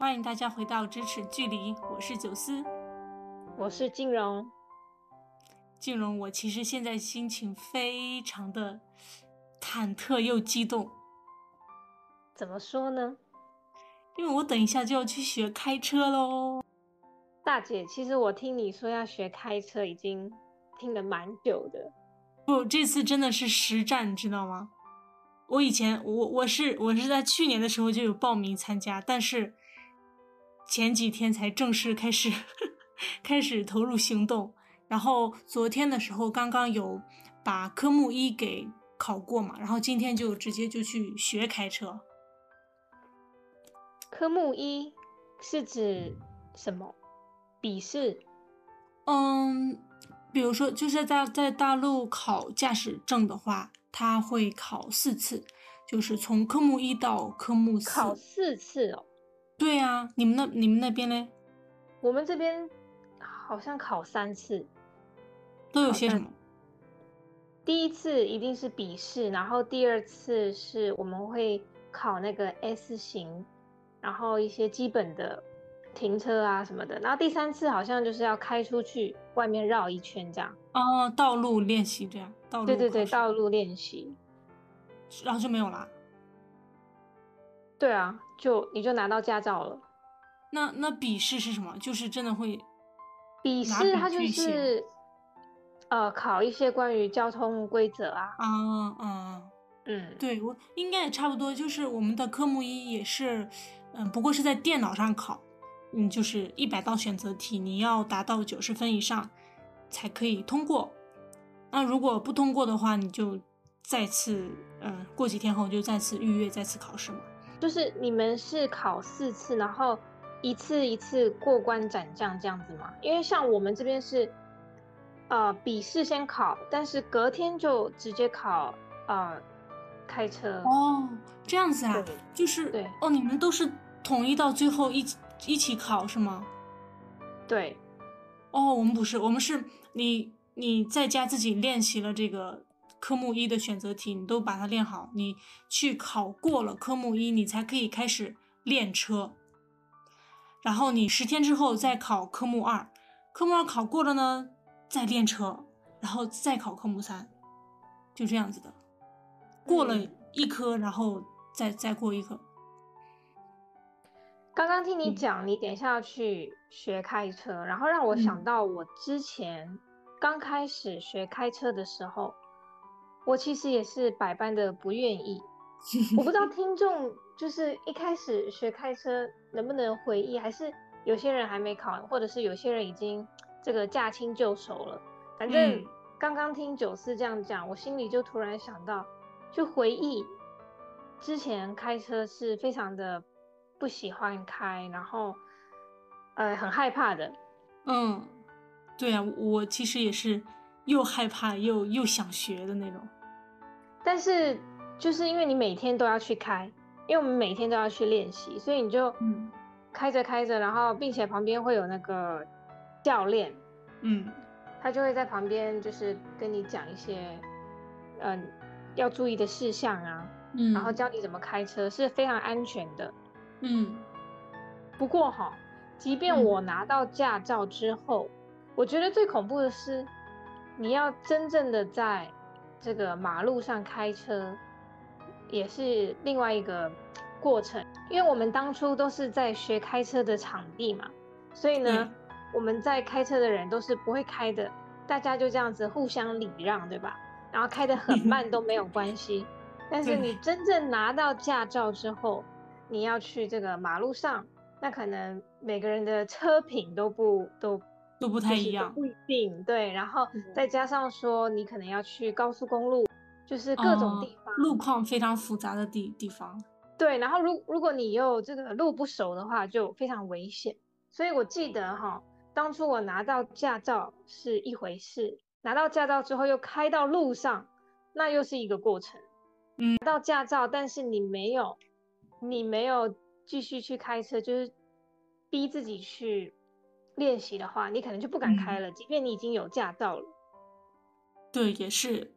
欢迎大家回到咫尺距离，我是九思，我是静荣。静荣，我其实现在心情非常的忐忑又激动。怎么说呢？因为我等一下就要去学开车喽。大姐，其实我听你说要学开车，已经听了蛮久的。不，这次真的是实战，你知道吗？我以前我我是我是在去年的时候就有报名参加，但是。前几天才正式开始，开始投入行动。然后昨天的时候刚刚有把科目一给考过嘛，然后今天就直接就去学开车。科目一是指什么？笔试？嗯，比如说就是在在大陆考驾驶证的话，他会考四次，就是从科目一到科目四。考四次哦。对呀、啊，你们那你们那边呢？我们这边好像考三次，都有些什么？第一次一定是笔试，然后第二次是我们会考那个 S 型，然后一些基本的停车啊什么的，然后第三次好像就是要开出去外面绕一圈这样。哦，道路练习这样，道路对对对，道路练习，然后就没有了。对啊，就你就拿到驾照了。那那笔试是什么？就是真的会笔试，它就是呃考一些关于交通规则啊。啊啊嗯，嗯对我应该也差不多，就是我们的科目一也是，嗯，不过是在电脑上考，嗯，就是一百道选择题，你要达到九十分以上才可以通过。那如果不通过的话，你就再次，嗯，过几天后就再次预约，再次考试嘛。就是你们是考四次，然后一次一次过关斩将这样子吗？因为像我们这边是，呃，笔试先考，但是隔天就直接考，呃，开车。哦，这样子啊，就是对哦，你们都是统一到最后一一起考是吗？对。哦，我们不是，我们是你你在家自己练习了这个。科目一的选择题你都把它练好，你去考过了科目一，你才可以开始练车。然后你十天之后再考科目二，科目二考过了呢，再练车，然后再考科目三，就这样子的。过了一科，然后再再过一科。刚刚听你讲，你等一下要去学开车，然后让我想到我之前刚开始学开车的时候。我其实也是百般的不愿意，我不知道 听众就是一开始学开车能不能回忆，还是有些人还没考，或者是有些人已经这个驾轻就熟了。反正刚刚听九四这样讲，我心里就突然想到，就回忆之前开车是非常的不喜欢开，然后呃很害怕的。嗯，对啊，我其实也是。又害怕又又想学的那种，但是就是因为你每天都要去开，因为我们每天都要去练习，所以你就开着开着，然后并且旁边会有那个教练，嗯，他就会在旁边就是跟你讲一些，嗯，要注意的事项啊，嗯，然后教你怎么开车是非常安全的，嗯。不过哈，即便我拿到驾照之后，嗯，我觉得最恐怖的是。你要真正的在这个马路上开车，也是另外一个过程。因为我们当初都是在学开车的场地嘛，所以呢，嗯、我们在开车的人都是不会开的，大家就这样子互相礼让，对吧？然后开得很慢都没有 关系。但是你真正拿到驾照之后，你要去这个马路上，那可能每个人的车品都不都。都不太一样，不一定对，然后再加上说你可能要去高速公路，就是各种地方，哦、路况非常复杂的地地方。对，然后如如果你又这个路不熟的话，就非常危险。所以我记得哈，当初我拿到驾照是一回事，拿到驾照之后又开到路上，那又是一个过程。嗯，拿到驾照，但是你没有，你没有继续去开车，就是逼自己去。练习的话，你可能就不敢开了，嗯、即便你已经有驾照了。对，也是，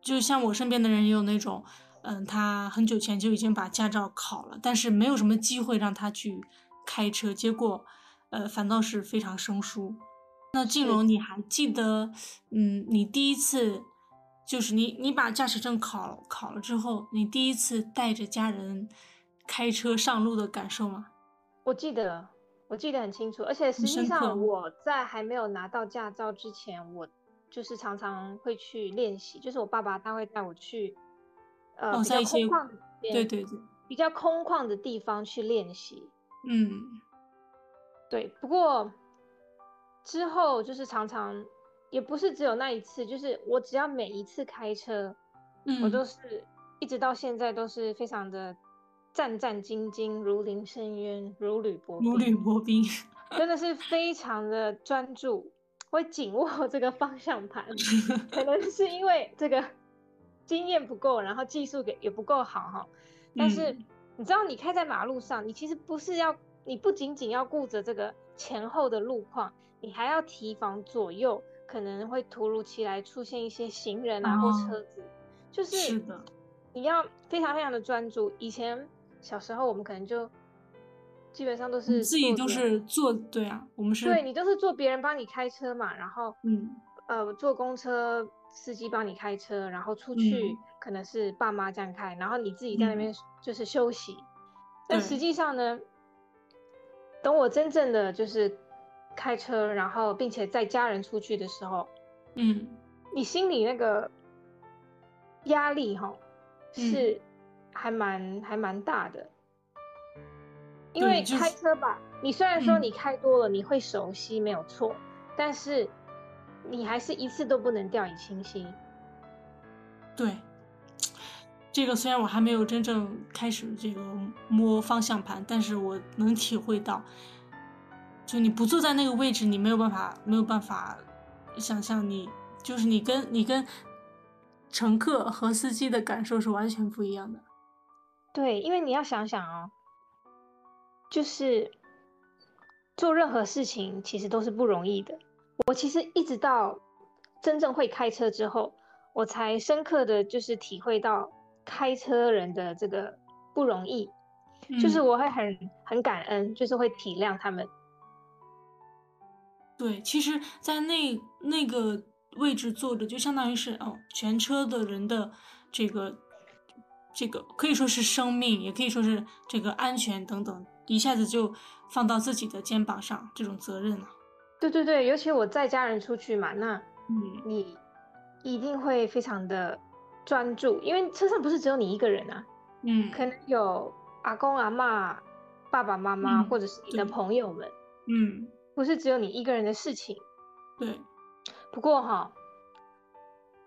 就像我身边的人也有那种，嗯，他很久前就已经把驾照考了，但是没有什么机会让他去开车，结果呃反倒是非常生疏。那静蓉，你还记得嗯你第一次就是你你把驾驶证考考了之后，你第一次带着家人开车上路的感受吗？我记得，我记得很清楚，而且实际上我在还没有拿到驾照之前，我就是常常会去练习，就是我爸爸他会带我去，呃，哦、比较空旷，对对对，比较空旷的地方去练习。嗯，对。不过之后就是常常，也不是只有那一次，就是我只要每一次开车，嗯，我都是一直到现在都是非常的。战战兢兢，如临深渊，如履薄冰。如履薄冰，真的是非常的专注，会紧握这个方向盘。可能是因为这个经验不够，然后技术也也不够好哈。但是、嗯、你知道，你开在马路上，你其实不是要，你不仅仅要顾着这个前后的路况，你还要提防左右可能会突如其来出现一些行人啊、哦、或车子，就是是的，你要非常非常的专注。以前。小时候我们可能就基本上都是自己都是坐，对啊，我们是对你都是坐别人帮你开车嘛，然后嗯呃坐公车司机帮你开车，然后出去可能是爸妈这样开，嗯、然后你自己在那边就是休息。嗯、但实际上呢，等我真正的就是开车，然后并且带家人出去的时候，嗯，你心里那个压力哈是。嗯还蛮还蛮大的，因为开车吧，就是、你虽然说你开多了，你会熟悉、嗯、没有错，但是你还是一次都不能掉以轻心。对，这个虽然我还没有真正开始这个摸方向盘，但是我能体会到，就你不坐在那个位置，你没有办法没有办法想象你就是你跟你跟乘客和司机的感受是完全不一样的。对，因为你要想想哦，就是做任何事情其实都是不容易的。我其实一直到真正会开车之后，我才深刻的就是体会到开车人的这个不容易，嗯、就是我会很很感恩，就是会体谅他们。对，其实，在那那个位置坐着，就相当于是哦，全车的人的这个。这个可以说是生命，也可以说是这个安全等等，一下子就放到自己的肩膀上，这种责任啊。对对对，尤其我载家人出去嘛，那嗯，你一定会非常的专注，因为车上不是只有你一个人啊，嗯，可能有阿公阿妈、爸爸妈妈，嗯、或者是你的朋友们，嗯，不是只有你一个人的事情。对，不过哈，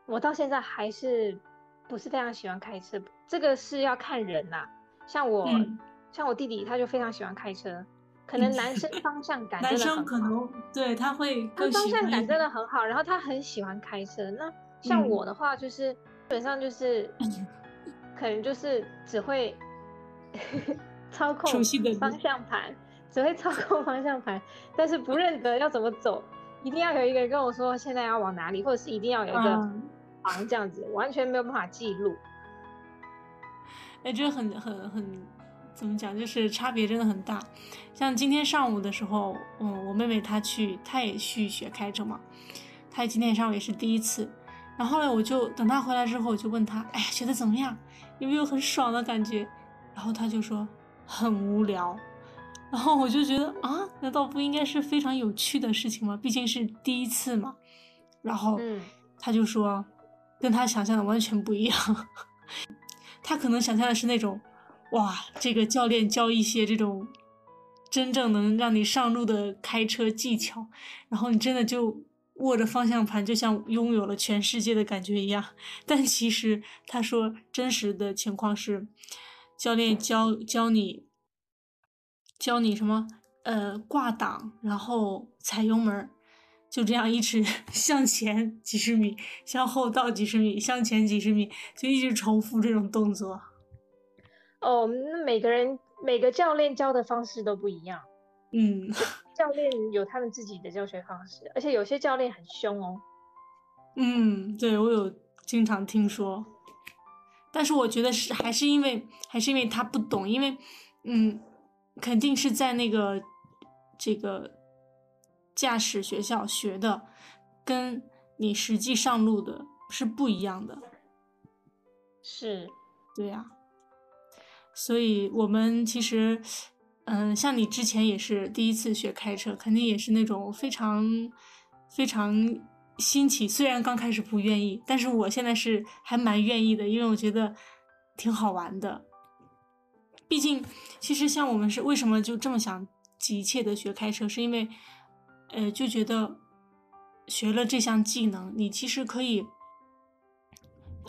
我到现在还是不是非常喜欢开车。这个是要看人呐、啊，像我，嗯、像我弟弟，他就非常喜欢开车。可能男生 方向感真的很好，男生可能对他会他方向感真的很好，然后他很喜欢开车。那像我的话，就是、嗯、基本上就是，可能就是只会 操控方向盘，只会操控方向盘，但是不认得要怎么走。一定要有一个人跟我说现在要往哪里，或者是一定要有一个行这样子，嗯、完全没有办法记录。哎，这很很很，怎么讲？就是差别真的很大。像今天上午的时候，嗯，我妹妹她去，她也去学开车嘛。她今天上午也是第一次。然后呢，我就等她回来之后，我就问她，哎呀，觉得怎么样？有没有很爽的感觉？然后她就说很无聊。然后我就觉得啊，难道不应该是非常有趣的事情吗？毕竟是第一次嘛。然后，嗯，她就说，跟她想象的完全不一样。他可能想象的是那种，哇，这个教练教一些这种真正能让你上路的开车技巧，然后你真的就握着方向盘，就像拥有了全世界的感觉一样。但其实他说真实的情况是，教练教教你，教你什么？呃，挂档，然后踩油门。就这样一直 向前几十米，向后倒几十米，向前几十米，就一直重复这种动作。哦，那每个人每个教练教的方式都不一样。嗯，教练有他们自己的教学方式，而且有些教练很凶哦。嗯，对，我有经常听说，但是我觉得是还是因为还是因为他不懂，因为嗯，肯定是在那个这个驾驶学校学的，跟你实际上路的是不一样的。是，对呀。所以我们其实，嗯，像你之前也是第一次学开车，肯定也是那种非常非常新奇。虽然刚开始不愿意，但是我现在是还蛮愿意的，因为我觉得挺好玩的。毕竟，其实像我们是为什么就这么想急切的学开车，是因为，呃，就觉得学了这项技能，你其实可以。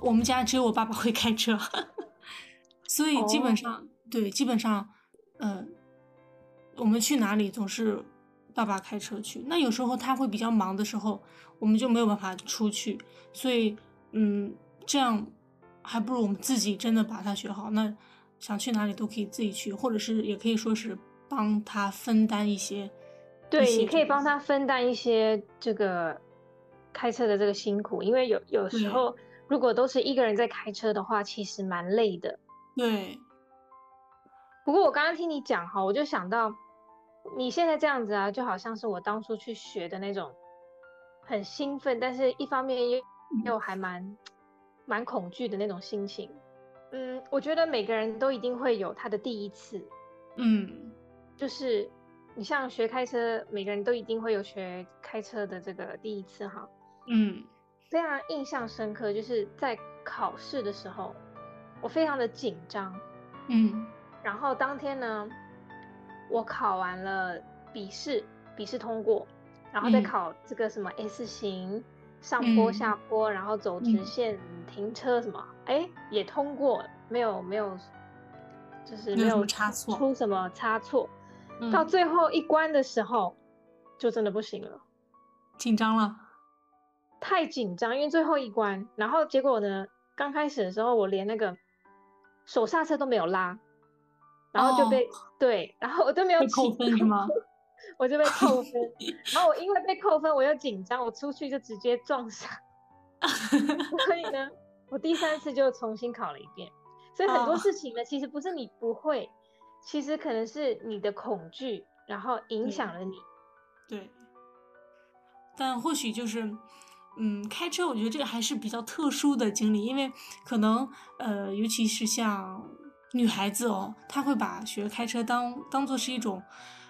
我们家只有我爸爸会开车。所以基本上、oh. 对，基本上，嗯、呃，我们去哪里总是爸爸开车去。那有时候他会比较忙的时候，我们就没有办法出去。所以，嗯，这样还不如我们自己真的把它学好。那想去哪里都可以自己去，或者是也可以说是帮他分担一些。对，你可以帮他分担一些这个开车的这个辛苦，因为有有时候如果都是一个人在开车的话，其实蛮累的。对，不过我刚刚听你讲哈，我就想到你现在这样子啊，就好像是我当初去学的那种，很兴奋，但是一方面又又还蛮蛮恐惧的那种心情。嗯，我觉得每个人都一定会有他的第一次，嗯，就是你像学开车，每个人都一定会有学开车的这个第一次哈，嗯，非常印象深刻，就是在考试的时候。我非常的紧张，嗯，然后当天呢，我考完了笔试，笔试通过，然后再考这个什么 S 型，嗯、上坡下坡，然后走直线，嗯、停车什么，哎，也通过，没有没有，就是没有差错，出什么差错，嗯、到最后一关的时候，就真的不行了，紧张了，太紧张，因为最后一关，然后结果呢，刚开始的时候我连那个。手刹车都没有拉，然后就被、oh, 对，然后我都没有扣分是吗？我就被扣分，然后我因为被扣分，我又紧张，我出去就直接撞上，所以呢，我第三次就重新考了一遍。所以很多事情呢，oh. 其实不是你不会，其实可能是你的恐惧，然后影响了你。对，对，但或许就是。嗯，开车我觉得这个还是比较特殊的经历，因为可能呃，尤其是像女孩子哦，她会把学开车当当做是一种，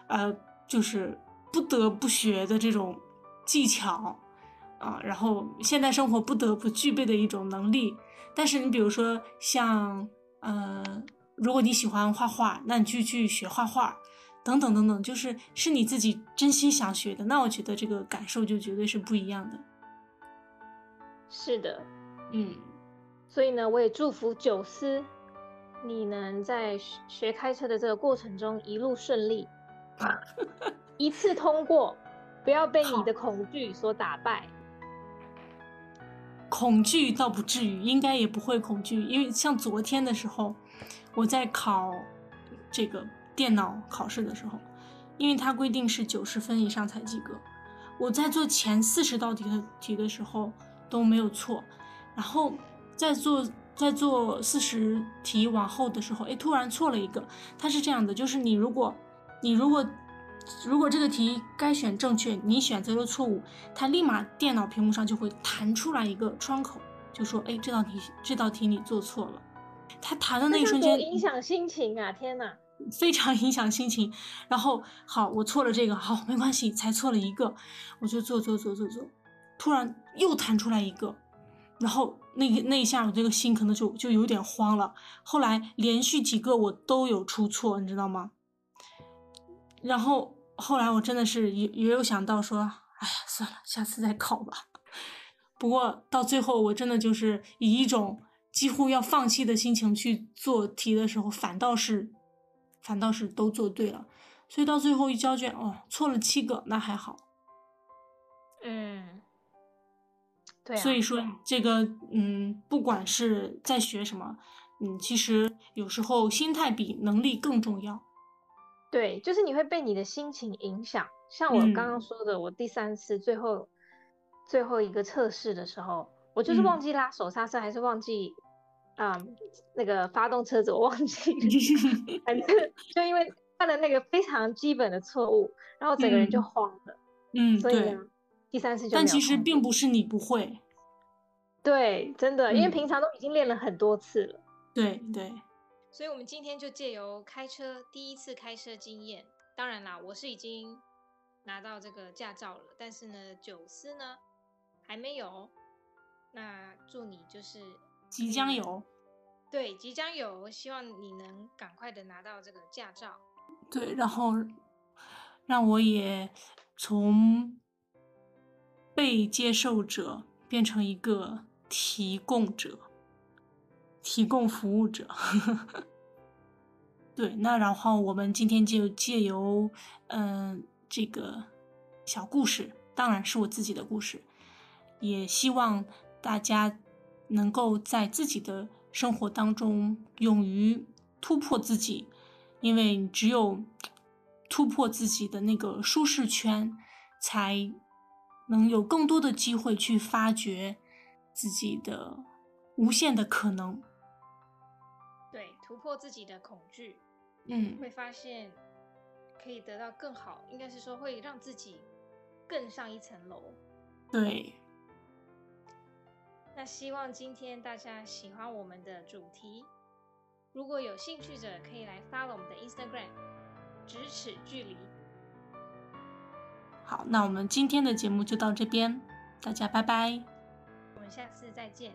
呃，就是不得不学的这种技巧啊，然后现代生活不得不具备的一种能力。但是你比如说像呃，如果你喜欢画画，那你就去学画画，等等等等，就是是你自己真心想学的，那我觉得这个感受就绝对是不一样的。是的，嗯，所以呢，我也祝福九思，你能在学开车的这个过程中一路顺利，一次通过，不要被你的恐惧所打败。恐惧倒不至于，应该也不会恐惧，因为像昨天的时候，我在考这个电脑考试的时候，因为它规定是九十分以上才及格，我在做前四十道题的题的时候。都没有错，然后在做在做四十题往后的时候，哎，突然错了一个。它是这样的，就是你如果你如果如果这个题该选正确，你选择了错误，它立马电脑屏幕上就会弹出来一个窗口，就说，哎，这道题这道题你做错了。它弹的那一瞬间，影响心情啊！天哪，非常影响心情。然后好，我错了这个，好，没关系，才错了一个，我就做做做做做。突然又弹出来一个，然后那个那一下我这个心可能就就有点慌了。后来连续几个我都有出错，你知道吗？然后后来我真的是也也有想到说，哎呀，算了，下次再考吧。不过到最后我真的就是以一种几乎要放弃的心情去做题的时候，反倒是反倒是都做对了。所以到最后一交卷，哦，错了七个，那还好。嗯。啊、所以说，这个嗯，不管是在学什么，嗯，其实有时候心态比能力更重要。对，就是你会被你的心情影响。像我刚刚说的，嗯、我第三次最后最后一个测试的时候，我就是忘记拉手刹车，还是忘记啊、嗯嗯、那个发动车子，我忘记了。反正就因为犯了那个非常基本的错误，然后整个人就慌了。嗯，所以呢，对。第三次就。但其实并不是你不会。对，真的，嗯、因为平常都已经练了很多次了。对对。所以，我们今天就借由开车第一次开车经验，当然啦，我是已经拿到这个驾照了，但是呢，九思呢还没有。那祝你就是即将有。对，即将有，希望你能赶快的拿到这个驾照。对，然后让我也从被接受者变成一个提供者，提供服务者。对，那然后我们今天就借由嗯、呃、这个小故事，当然是我自己的故事，也希望大家能够在自己的。生活当中，勇于突破自己，因为只有突破自己的那个舒适圈，才能有更多的机会去发掘自己的无限的可能。对，突破自己的恐惧，嗯，会发现可以得到更好，应该是说会让自己更上一层楼。对。那希望今天大家喜欢我们的主题，如果有兴趣者可以来 follow 我们的 Instagram，咫尺距离。好，那我们今天的节目就到这边，大家拜拜，我们下次再见。